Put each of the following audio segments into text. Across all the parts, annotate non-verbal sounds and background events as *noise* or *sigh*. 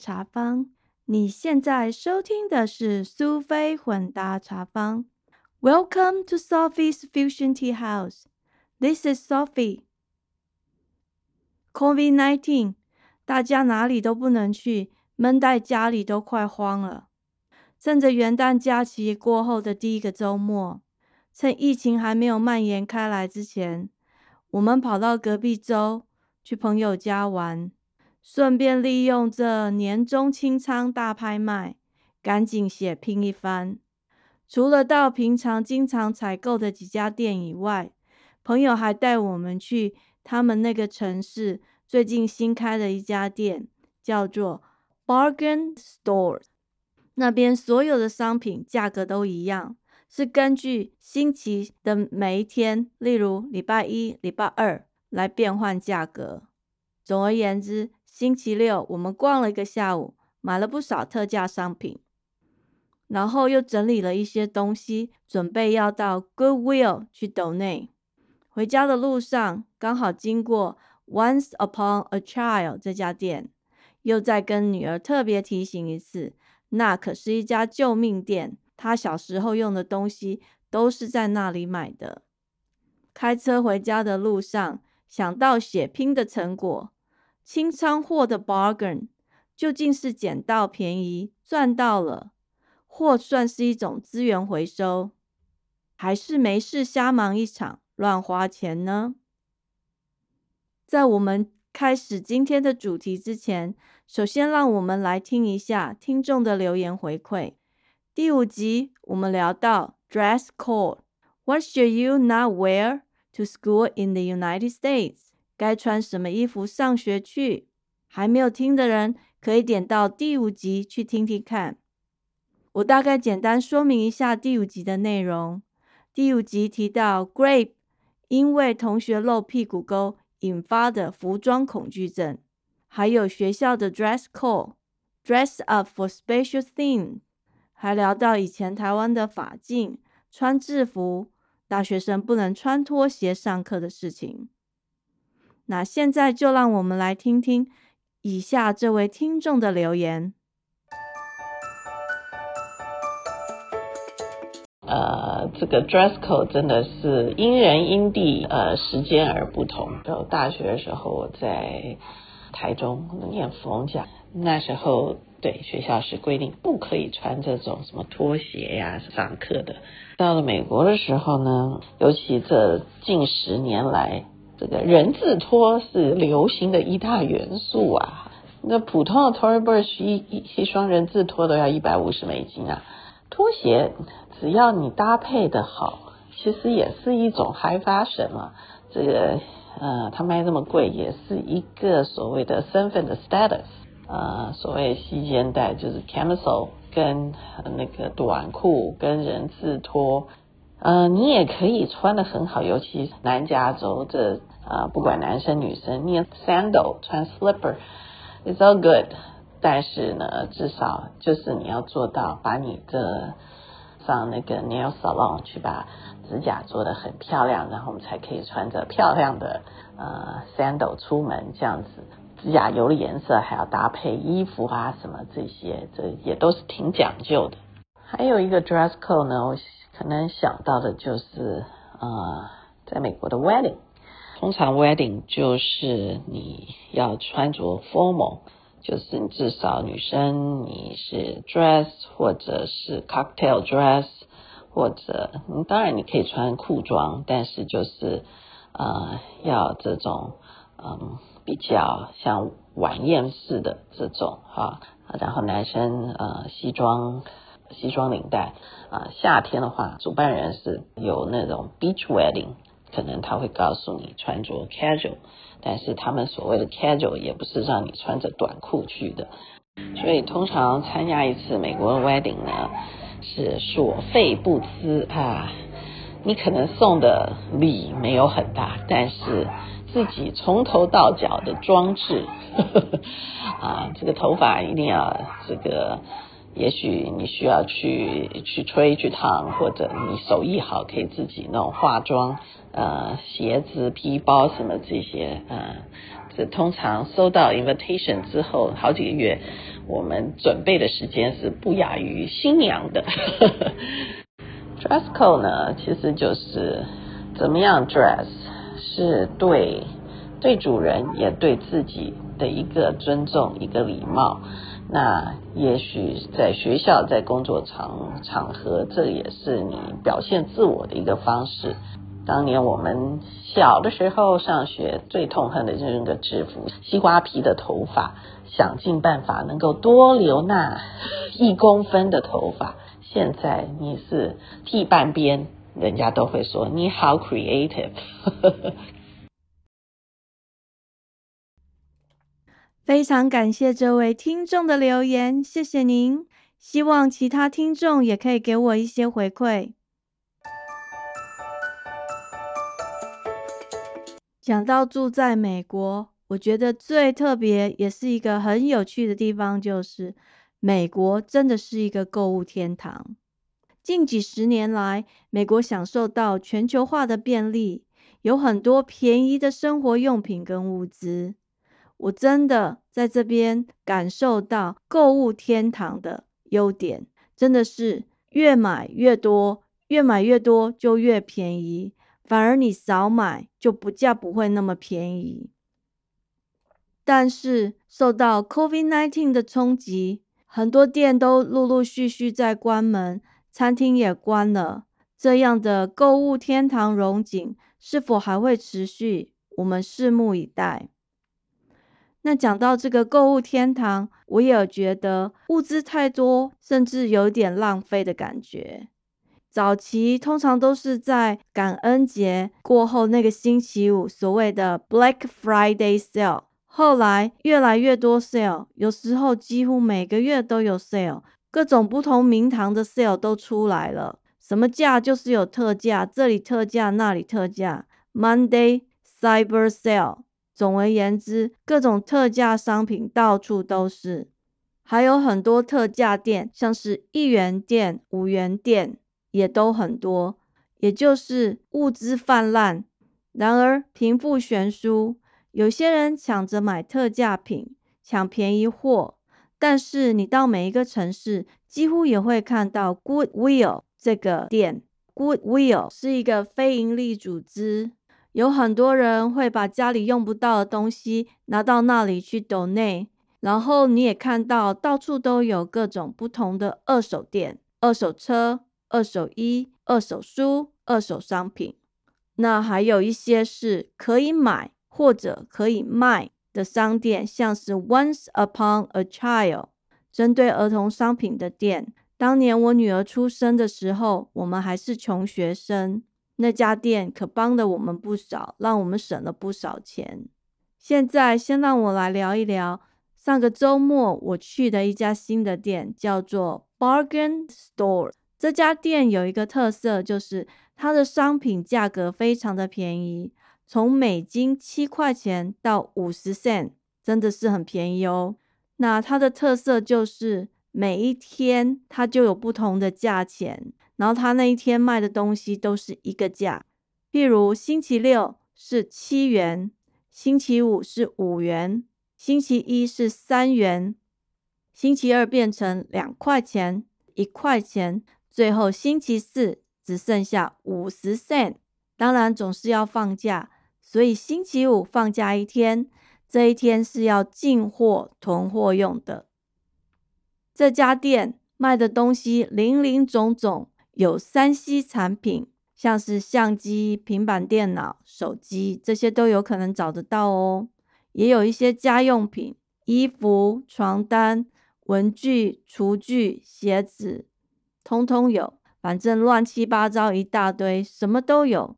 茶坊。你现在收听的是苏菲混搭茶坊。Welcome to Sophie's Fusion Tea House. This is Sophie. COVID-19，大家哪里都不能去，闷在家里都快慌了。趁着元旦假期过后的第一个周末，趁疫情还没有蔓延开来之前，我们跑到隔壁州去朋友家玩，顺便利用这年终清仓大拍卖，赶紧血拼一番。除了到平常经常采购的几家店以外，朋友还带我们去他们那个城市最近新开的一家店，叫做 Bargain Store。那边所有的商品价格都一样，是根据星期的每一天，例如礼拜一、礼拜二来变换价格。总而言之，星期六我们逛了一个下午，买了不少特价商品，然后又整理了一些东西，准备要到 Goodwill 去 donate。回家的路上，刚好经过 Once Upon a Child 这家店，又再跟女儿特别提醒一次。那可是一家救命店，她小时候用的东西都是在那里买的。开车回家的路上，想到血拼的成果，清仓货的 bargain，究竟是捡到便宜赚到了，或算是一种资源回收，还是没事瞎忙一场乱花钱呢？在我们。开始今天的主题之前，首先让我们来听一下听众的留言回馈。第五集我们聊到 dress code，What should you not wear to school in the United States？该穿什么衣服上学去？还没有听的人可以点到第五集去听听看。我大概简单说明一下第五集的内容。第五集提到 Grape 因为同学露屁股沟。引发的服装恐惧症，还有学校的 dress code，dress up for special theme，还聊到以前台湾的法禁，穿制服，大学生不能穿拖鞋上课的事情。那现在就让我们来听听以下这位听众的留言。呃，这个 dress code 真的是因人因地，呃，时间而不同。就大学的时候，我在台中念逢甲，那时候对学校是规定不可以穿这种什么拖鞋呀上课的。到了美国的时候呢，尤其这近十年来，这个人字拖是流行的一大元素啊。那普通的 Tory Burch 一一一双人字拖都要一百五十美金啊，拖鞋。只要你搭配的好，其实也是一种 high fashion 嘛。这个呃，它卖这么贵，也是一个所谓的身份的 status。呃，所谓细肩带就是 camisole 跟那个短裤跟人字拖。呃，你也可以穿的很好，尤其南加州这啊，不管男生女生，你 sandal 穿 slipper，it's all good。但是呢，至少就是你要做到把你的上那个 nail salon 去把指甲做的很漂亮，然后我们才可以穿着漂亮的呃 sandal 出门，这样子指甲油的颜色还要搭配衣服啊什么这些，这也都是挺讲究的。还有一个 dress code 呢，我可能想到的就是呃，在美国的 wedding，通常 wedding 就是你要穿着 formal。就是你至少女生你是 dress 或者是 cocktail dress，或者你当然你可以穿裤装，但是就是呃要这种嗯比较像晚宴式的这种哈，然后男生呃西装西装领带啊，夏天的话主办人是有那种 beach wedding，可能他会告诉你穿着 casual。但是他们所谓的 casual 也不是让你穿着短裤去的，所以通常参加一次美国的 wedding 呢是所费不赀啊。你可能送的礼没有很大，但是自己从头到脚的装置呵呵 *laughs* 啊，这个头发一定要这个，也许你需要去去吹去烫，或者你手艺好可以自己弄化妆。呃，鞋子、皮包什么这些，呃，这通常收到 invitation 之后好几个月，我们准备的时间是不亚于新娘的。*laughs* dress code 呢，其实就是怎么样 dress，是对对主人也对自己的一个尊重，一个礼貌。那也许在学校，在工作场场合，这也是你表现自我的一个方式。当年我们小的时候上学，最痛恨的就是那个制服，西瓜皮的头发，想尽办法能够多留那一公分的头发。现在你是剃半边，人家都会说你好 creative。非常感谢这位听众的留言，谢谢您。希望其他听众也可以给我一些回馈。讲到住在美国，我觉得最特别也是一个很有趣的地方，就是美国真的是一个购物天堂。近几十年来，美国享受到全球化的便利，有很多便宜的生活用品跟物资。我真的在这边感受到购物天堂的优点，真的是越买越多，越买越多就越便宜，反而你少买就不价不会那么便宜。但是受到 COVID-19 的冲击，很多店都陆陆续续在关门，餐厅也关了。这样的购物天堂荣景是否还会持续？我们拭目以待。那讲到这个购物天堂，我也有觉得物资太多，甚至有点浪费的感觉。早期通常都是在感恩节过后那个星期五，所谓的 Black Friday sale。后来越来越多 sale，有时候几乎每个月都有 sale，各种不同名堂的 sale 都出来了。什么价就是有特价，这里特价，那里特价。Monday Cyber Sale。总而言之，各种特价商品到处都是，还有很多特价店，像是一元店、五元店也都很多，也就是物资泛滥。然而贫富悬殊，有些人抢着买特价品，抢便宜货。但是你到每一个城市，几乎也会看到 Goodwill 这个店。Goodwill 是一个非营利组织。有很多人会把家里用不到的东西拿到那里去 donate，然后你也看到到处都有各种不同的二手店、二手车、二手衣、二手书、二手商品。那还有一些是可以买或者可以卖的商店，像是 Once Upon a Child 针对儿童商品的店。当年我女儿出生的时候，我们还是穷学生。那家店可帮了我们不少，让我们省了不少钱。现在先让我来聊一聊上个周末我去的一家新的店，叫做 Bargain Store。这家店有一个特色，就是它的商品价格非常的便宜，从美金七块钱到五十 cent，真的是很便宜哦。那它的特色就是每一天它就有不同的价钱。然后他那一天卖的东西都是一个价，譬如星期六是七元，星期五是五元，星期一是三元，星期二变成两块钱、一块钱，最后星期四只剩下五十 cent。当然总是要放假，所以星期五放假一天，这一天是要进货囤货用的。这家店卖的东西林林总总。有三 C 产品，像是相机、平板电脑、手机，这些都有可能找得到哦。也有一些家用品，衣服、床单、文具、厨具、鞋子，通通有。反正乱七八糟一大堆，什么都有，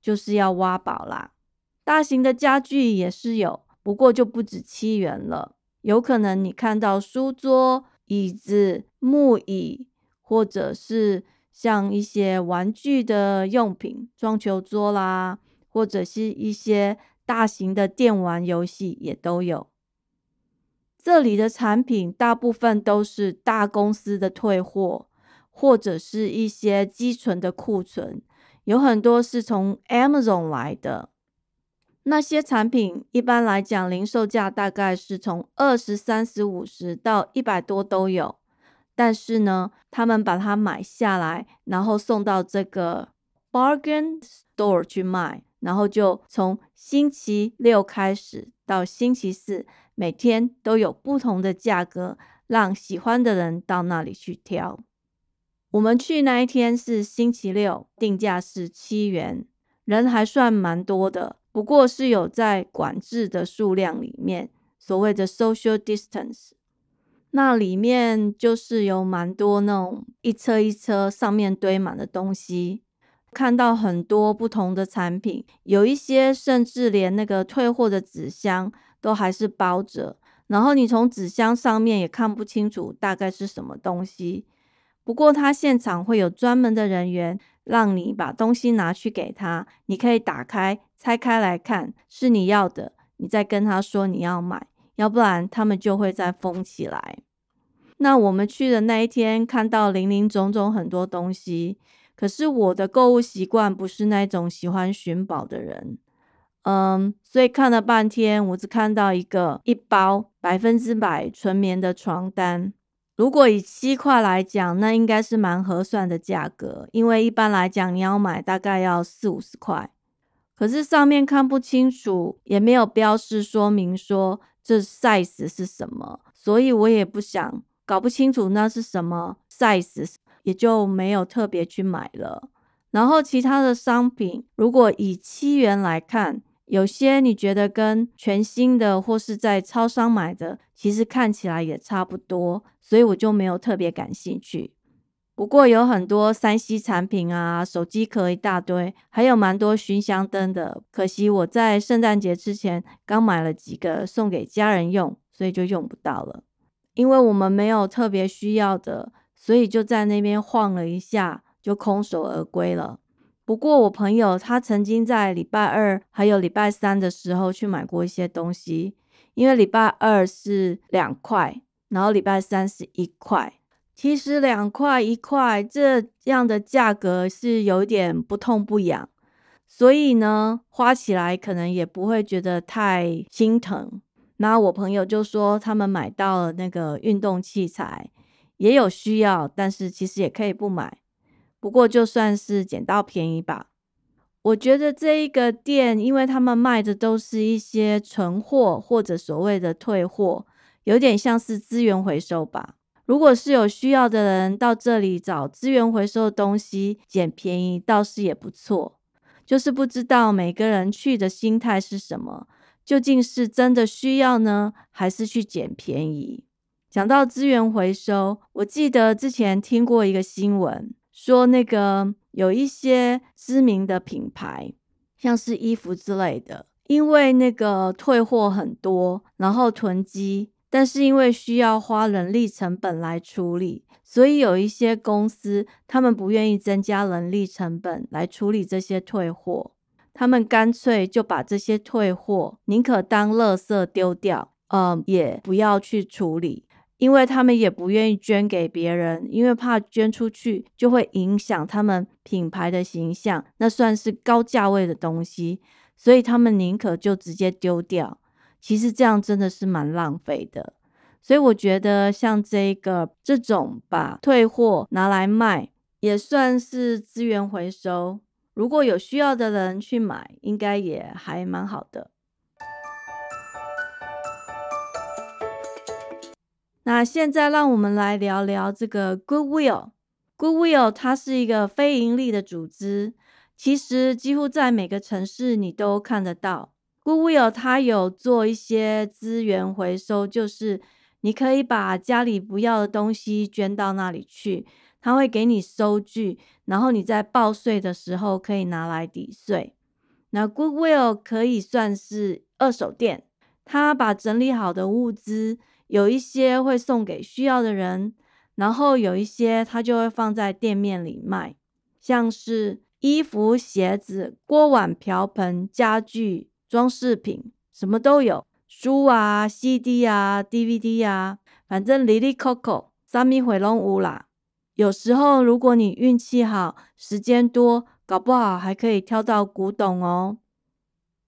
就是要挖宝啦。大型的家具也是有，不过就不止七元了。有可能你看到书桌、椅子、木椅，或者是。像一些玩具的用品，装球桌啦，或者是一些大型的电玩游戏也都有。这里的产品大部分都是大公司的退货，或者是一些积存的库存，有很多是从 Amazon 来的。那些产品一般来讲，零售价大概是从二十三、十、五十到一百多都有。但是呢，他们把它买下来，然后送到这个 bargain store 去卖，然后就从星期六开始到星期四，每天都有不同的价格，让喜欢的人到那里去挑。我们去那一天是星期六，定价是七元，人还算蛮多的，不过是有在管制的数量里面，所谓的 social distance。那里面就是有蛮多那种一车一车上面堆满的东西，看到很多不同的产品，有一些甚至连那个退货的纸箱都还是包着，然后你从纸箱上面也看不清楚大概是什么东西。不过他现场会有专门的人员让你把东西拿去给他，你可以打开拆开来看是你要的，你再跟他说你要买。要不然他们就会再封起来。那我们去的那一天，看到林林总总很多东西，可是我的购物习惯不是那种喜欢寻宝的人，嗯，所以看了半天，我只看到一个一包百分之百纯棉的床单。如果以七块来讲，那应该是蛮合算的价格，因为一般来讲你要买大概要四五十块。可是上面看不清楚，也没有标示说明说。这 size 是什么？所以我也不想搞不清楚那是什么 size，也就没有特别去买了。然后其他的商品，如果以七元来看，有些你觉得跟全新的或是在超商买的，其实看起来也差不多，所以我就没有特别感兴趣。不过有很多三 C 产品啊，手机壳一大堆，还有蛮多熏香灯的。可惜我在圣诞节之前刚买了几个送给家人用，所以就用不到了。因为我们没有特别需要的，所以就在那边晃了一下，就空手而归了。不过我朋友他曾经在礼拜二还有礼拜三的时候去买过一些东西，因为礼拜二是两块，然后礼拜三是一块。其实两块一块这样的价格是有点不痛不痒，所以呢，花起来可能也不会觉得太心疼。那我朋友就说他们买到了那个运动器材，也有需要，但是其实也可以不买。不过就算是捡到便宜吧。我觉得这一个店，因为他们卖的都是一些存货或者所谓的退货，有点像是资源回收吧。如果是有需要的人到这里找资源回收的东西捡便宜，倒是也不错。就是不知道每个人去的心态是什么，究竟是真的需要呢，还是去捡便宜？讲到资源回收，我记得之前听过一个新闻，说那个有一些知名的品牌，像是衣服之类的，因为那个退货很多，然后囤积。但是因为需要花人力成本来处理，所以有一些公司他们不愿意增加人力成本来处理这些退货，他们干脆就把这些退货宁可当垃圾丢掉，嗯，也不要去处理，因为他们也不愿意捐给别人，因为怕捐出去就会影响他们品牌的形象，那算是高价位的东西，所以他们宁可就直接丢掉。其实这样真的是蛮浪费的，所以我觉得像这个这种把退货拿来卖，也算是资源回收。如果有需要的人去买，应该也还蛮好的。那现在让我们来聊聊这个 Goodwill。Goodwill 它是一个非盈利的组织，其实几乎在每个城市你都看得到。Goodwill 它有做一些资源回收，就是你可以把家里不要的东西捐到那里去，他会给你收据，然后你在报税的时候可以拿来抵税。那 Goodwill 可以算是二手店，他把整理好的物资，有一些会送给需要的人，然后有一些他就会放在店面里卖，像是衣服、鞋子、锅碗瓢盆、家具。装饰品什么都有，书啊、CD 啊、DVD 啊，反正里里扣扣，三米回龙屋啦。有时候如果你运气好，时间多，搞不好还可以挑到古董哦。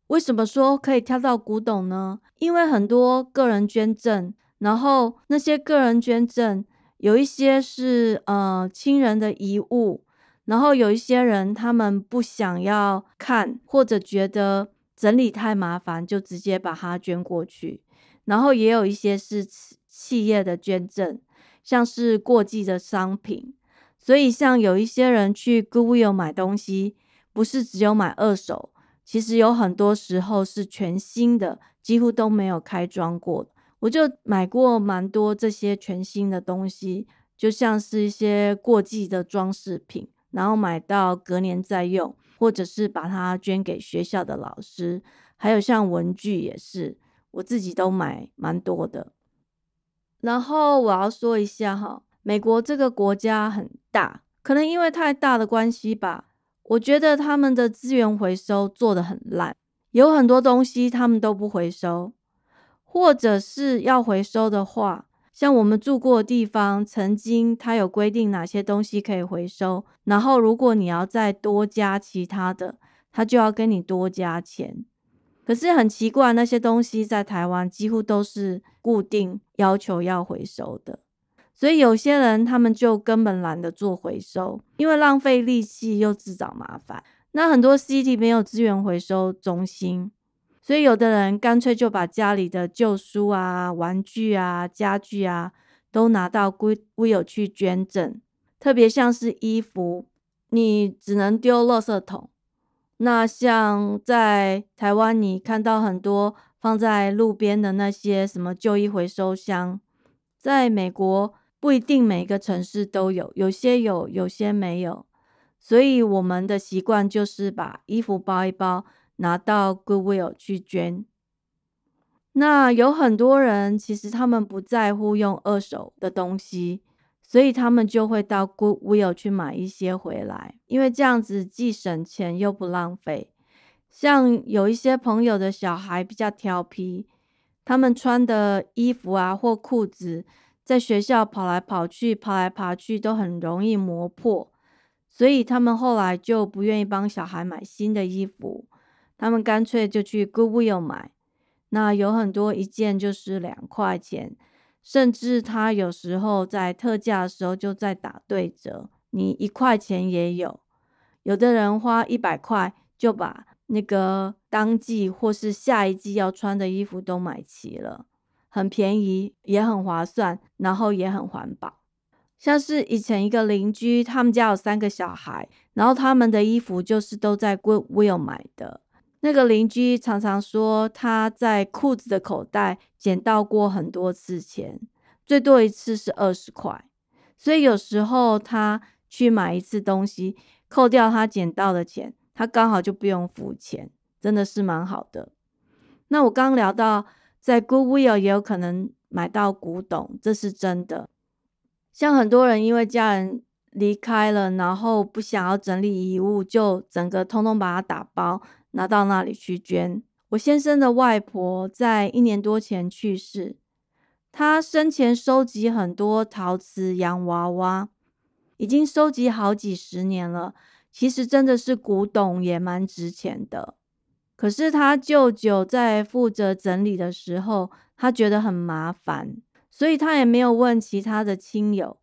为什么说可以挑到古董呢？因为很多个人捐赠，然后那些个人捐赠有一些是呃亲人的遗物，然后有一些人他们不想要看，或者觉得整理太麻烦，就直接把它捐过去。然后也有一些是企业的捐赠，像是过季的商品。所以像有一些人去 Goodwill 买东西，不是只有买二手。其实有很多时候是全新的，几乎都没有开装过。我就买过蛮多这些全新的东西，就像是一些过季的装饰品，然后买到隔年再用，或者是把它捐给学校的老师。还有像文具也是，我自己都买蛮多的。然后我要说一下哈，美国这个国家很大，可能因为太大的关系吧。我觉得他们的资源回收做得很烂，有很多东西他们都不回收，或者是要回收的话，像我们住过的地方，曾经它有规定哪些东西可以回收，然后如果你要再多加其他的，它就要跟你多加钱。可是很奇怪，那些东西在台湾几乎都是固定要求要回收的。所以有些人他们就根本懒得做回收，因为浪费力气又自找麻烦。那很多 city 没有资源回收中心，所以有的人干脆就把家里的旧书啊、玩具啊、家具啊都拿到孤孤友去捐赠。特别像是衣服，你只能丢垃圾桶。那像在台湾，你看到很多放在路边的那些什么旧衣回收箱，在美国。不一定每个城市都有，有些有，有些没有。所以我们的习惯就是把衣服包一包，拿到 Goodwill 去捐。那有很多人其实他们不在乎用二手的东西，所以他们就会到 Goodwill 去买一些回来，因为这样子既省钱又不浪费。像有一些朋友的小孩比较调皮，他们穿的衣服啊或裤子。在学校跑来跑去、爬来爬去都很容易磨破，所以他们后来就不愿意帮小孩买新的衣服，他们干脆就去 Goodwill 买。那有很多一件就是两块钱，甚至他有时候在特价的时候就在打对折，你一块钱也有。有的人花一百块就把那个当季或是下一季要穿的衣服都买齐了。很便宜，也很划算，然后也很环保。像是以前一个邻居，他们家有三个小孩，然后他们的衣服就是都在 Goodwill 买的。那个邻居常常说，他在裤子的口袋捡到过很多次钱，最多一次是二十块。所以有时候他去买一次东西，扣掉他捡到的钱，他刚好就不用付钱，真的是蛮好的。那我刚聊到。在 Goodwill 也有可能买到古董，这是真的。像很多人因为家人离开了，然后不想要整理遗物，就整个通通把它打包拿到那里去捐。我先生的外婆在一年多前去世，她生前收集很多陶瓷洋娃娃，已经收集好几十年了。其实真的是古董，也蛮值钱的。可是他舅舅在负责整理的时候，他觉得很麻烦，所以他也没有问其他的亲友，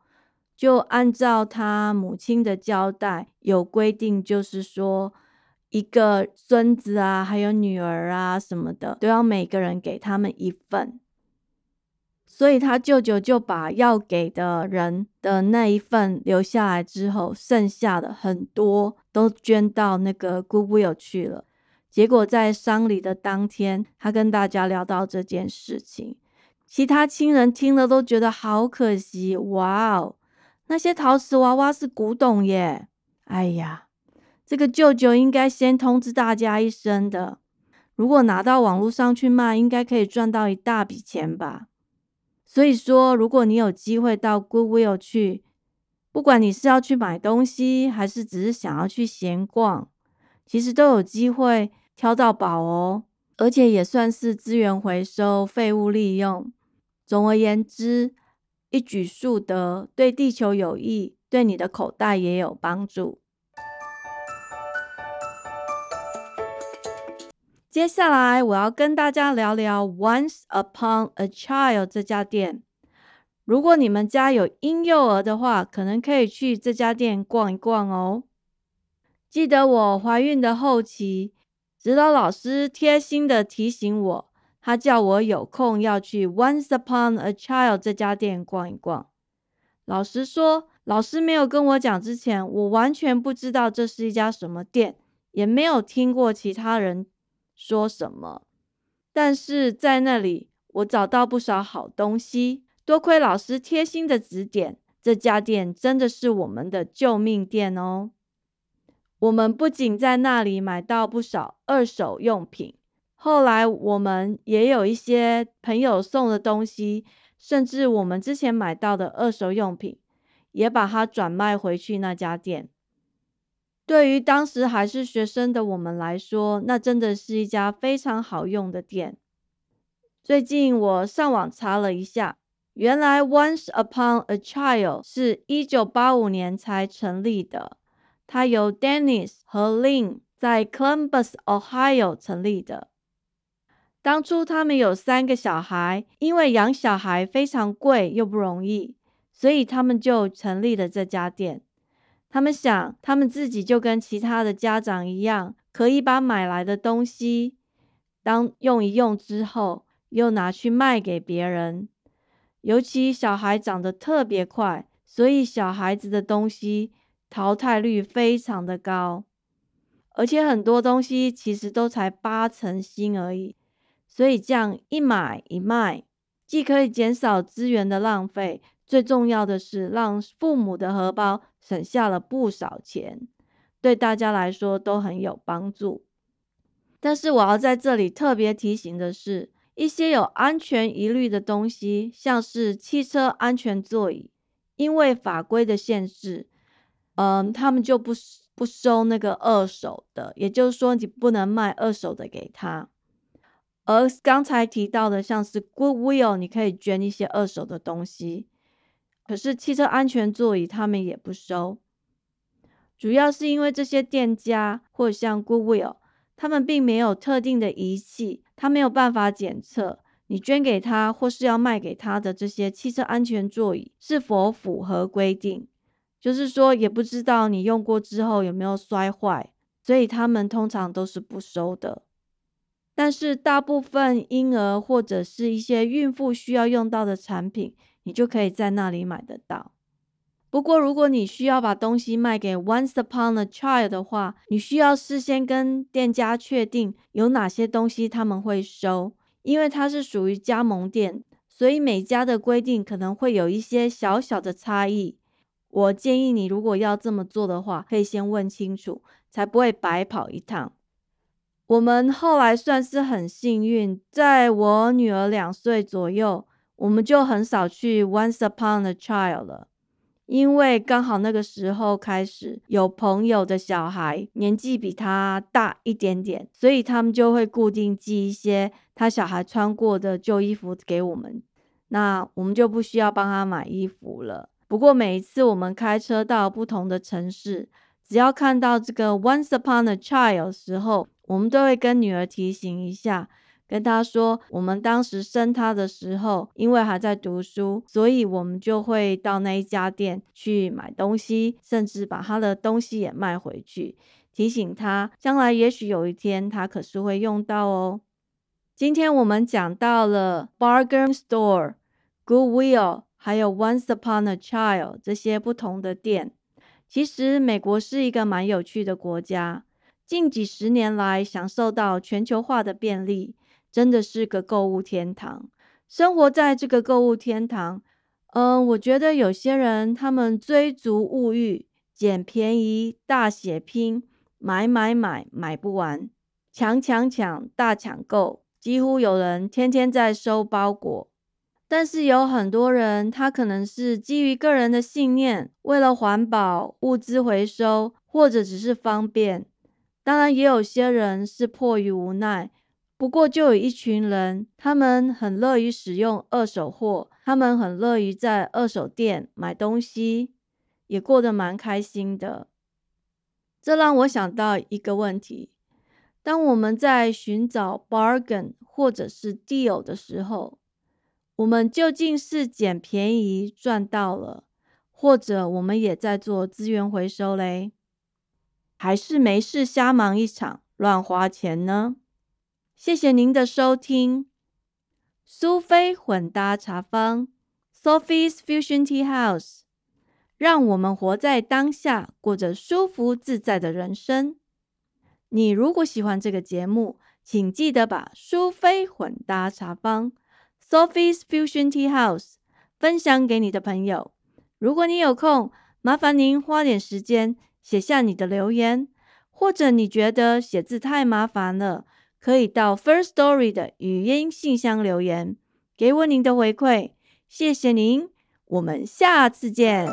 就按照他母亲的交代，有规定，就是说一个孙子啊，还有女儿啊什么的，都要每个人给他们一份。所以他舅舅就把要给的人的那一份留下来之后，剩下的很多都捐到那个 Goodwill 去了。结果在丧礼的当天，他跟大家聊到这件事情，其他亲人听了都觉得好可惜。哇哦，那些陶瓷娃娃是古董耶！哎呀，这个舅舅应该先通知大家一声的。如果拿到网络上去卖，应该可以赚到一大笔钱吧。所以说，如果你有机会到 Goodwill 去，不管你是要去买东西，还是只是想要去闲逛，其实都有机会。挑到宝哦，而且也算是资源回收、废物利用。总而言之，一举数得，对地球有益，对你的口袋也有帮助。接下来我要跟大家聊聊 Once Upon a Child 这家店。如果你们家有婴幼儿的话，可能可以去这家店逛一逛哦。记得我怀孕的后期，指导老师贴心的提醒我，他叫我有空要去 Once Upon a Child 这家店逛一逛。老实说，老师没有跟我讲之前，我完全不知道这是一家什么店，也没有听过其他人。说什么？但是在那里，我找到不少好东西。多亏老师贴心的指点，这家店真的是我们的救命店哦。我们不仅在那里买到不少二手用品，后来我们也有一些朋友送的东西，甚至我们之前买到的二手用品，也把它转卖回去那家店。对于当时还是学生的我们来说，那真的是一家非常好用的店。最近我上网查了一下，原来 Once Upon a Child 是一九八五年才成立的，它由 Dennis 和 Lin 在 Columbus, Ohio 成立的。当初他们有三个小孩，因为养小孩非常贵又不容易，所以他们就成立了这家店。他们想，他们自己就跟其他的家长一样，可以把买来的东西当用一用之后，又拿去卖给别人。尤其小孩长得特别快，所以小孩子的东西淘汰率非常的高，而且很多东西其实都才八成新而已。所以这样一买一卖，既可以减少资源的浪费。最重要的是，让父母的荷包省下了不少钱，对大家来说都很有帮助。但是我要在这里特别提醒的是，一些有安全疑虑的东西，像是汽车安全座椅，因为法规的限制，嗯，他们就不不收那个二手的，也就是说，你不能卖二手的给他。而刚才提到的，像是 Goodwill，你可以捐一些二手的东西。可是汽车安全座椅他们也不收，主要是因为这些店家或像 Goodwill，他们并没有特定的仪器，他没有办法检测你捐给他或是要卖给他的这些汽车安全座椅是否符合规定，就是说也不知道你用过之后有没有摔坏，所以他们通常都是不收的。但是大部分婴儿或者是一些孕妇需要用到的产品。你就可以在那里买得到。不过，如果你需要把东西卖给 Once Upon a Child 的话，你需要事先跟店家确定有哪些东西他们会收，因为它是属于加盟店，所以每家的规定可能会有一些小小的差异。我建议你，如果要这么做的话，可以先问清楚，才不会白跑一趟。我们后来算是很幸运，在我女儿两岁左右。我们就很少去 Once Upon a Child 了，因为刚好那个时候开始有朋友的小孩年纪比他大一点点，所以他们就会固定寄一些他小孩穿过的旧衣服给我们，那我们就不需要帮他买衣服了。不过每一次我们开车到不同的城市，只要看到这个 Once Upon a Child 时候，我们都会跟女儿提醒一下。跟他说，我们当时生他的时候，因为还在读书，所以我们就会到那一家店去买东西，甚至把他的东西也卖回去，提醒他将来也许有一天他可是会用到哦。今天我们讲到了 Bargain Store、Goodwill，还有 Once Upon a Child 这些不同的店。其实美国是一个蛮有趣的国家，近几十年来享受到全球化的便利。真的是个购物天堂，生活在这个购物天堂。嗯，我觉得有些人他们追逐物欲，捡便宜，大血拼，买买买，买不完，抢抢抢，大抢购，几乎有人天天在收包裹。但是有很多人，他可能是基于个人的信念，为了环保、物资回收，或者只是方便。当然，也有些人是迫于无奈。不过，就有一群人，他们很乐于使用二手货，他们很乐于在二手店买东西，也过得蛮开心的。这让我想到一个问题：当我们在寻找 bargain 或者是 deal 的时候，我们究竟是捡便宜赚到了，或者我们也在做资源回收嘞？还是没事瞎忙一场，乱花钱呢？谢谢您的收听，苏菲混搭茶坊 （Sophie's Fusion Tea House），让我们活在当下，过着舒服自在的人生。你如果喜欢这个节目，请记得把苏菲混搭茶坊。Sophie's Fusion Tea House，分享给你的朋友。如果你有空，麻烦您花点时间写下你的留言，或者你觉得写字太麻烦了，可以到 First Story 的语音信箱留言，给我您的回馈。谢谢您，我们下次见。